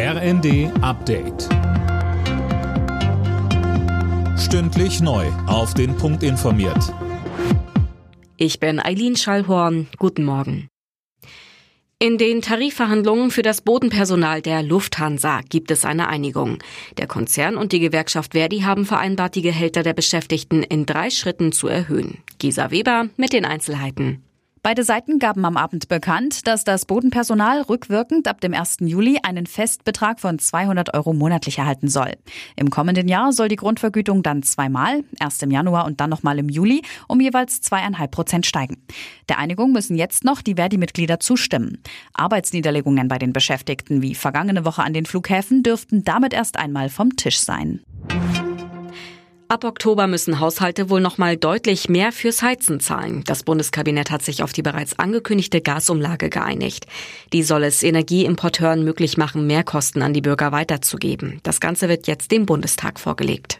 RND Update. Stündlich neu. Auf den Punkt informiert. Ich bin Eileen Schallhorn. Guten Morgen. In den Tarifverhandlungen für das Bodenpersonal der Lufthansa gibt es eine Einigung. Der Konzern und die Gewerkschaft Verdi haben vereinbart, die Gehälter der Beschäftigten in drei Schritten zu erhöhen. Gisa Weber mit den Einzelheiten. Beide Seiten gaben am Abend bekannt, dass das Bodenpersonal rückwirkend ab dem 1. Juli einen Festbetrag von 200 Euro monatlich erhalten soll. Im kommenden Jahr soll die Grundvergütung dann zweimal, erst im Januar und dann nochmal im Juli, um jeweils zweieinhalb Prozent steigen. Der Einigung müssen jetzt noch die Verdi-Mitglieder zustimmen. Arbeitsniederlegungen bei den Beschäftigten wie vergangene Woche an den Flughäfen dürften damit erst einmal vom Tisch sein. Ab Oktober müssen Haushalte wohl noch mal deutlich mehr fürs Heizen zahlen. Das Bundeskabinett hat sich auf die bereits angekündigte Gasumlage geeinigt. Die soll es Energieimporteuren möglich machen, Mehrkosten an die Bürger weiterzugeben. Das Ganze wird jetzt dem Bundestag vorgelegt.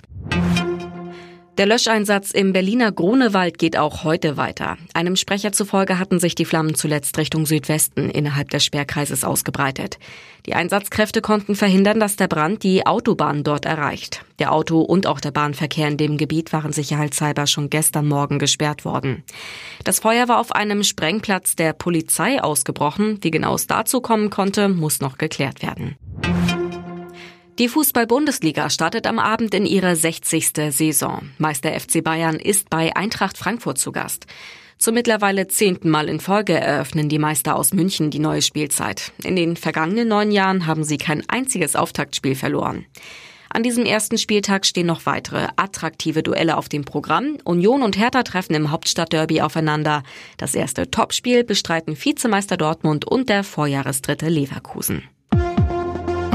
Der Löscheinsatz im Berliner Grunewald geht auch heute weiter. Einem Sprecher zufolge hatten sich die Flammen zuletzt Richtung Südwesten innerhalb des Sperrkreises ausgebreitet. Die Einsatzkräfte konnten verhindern, dass der Brand die Autobahn dort erreicht. Der Auto- und auch der Bahnverkehr in dem Gebiet waren sicherheitshalber schon gestern Morgen gesperrt worden. Das Feuer war auf einem Sprengplatz der Polizei ausgebrochen. Wie genau es dazu kommen konnte, muss noch geklärt werden. Die Fußball-Bundesliga startet am Abend in ihrer 60. Saison. Meister FC Bayern ist bei Eintracht Frankfurt zu Gast. Zum mittlerweile zehnten Mal in Folge eröffnen die Meister aus München die neue Spielzeit. In den vergangenen neun Jahren haben sie kein einziges Auftaktspiel verloren. An diesem ersten Spieltag stehen noch weitere attraktive Duelle auf dem Programm. Union und Hertha treffen im Hauptstadtderby aufeinander. Das erste Topspiel bestreiten Vizemeister Dortmund und der Vorjahresdritte Leverkusen.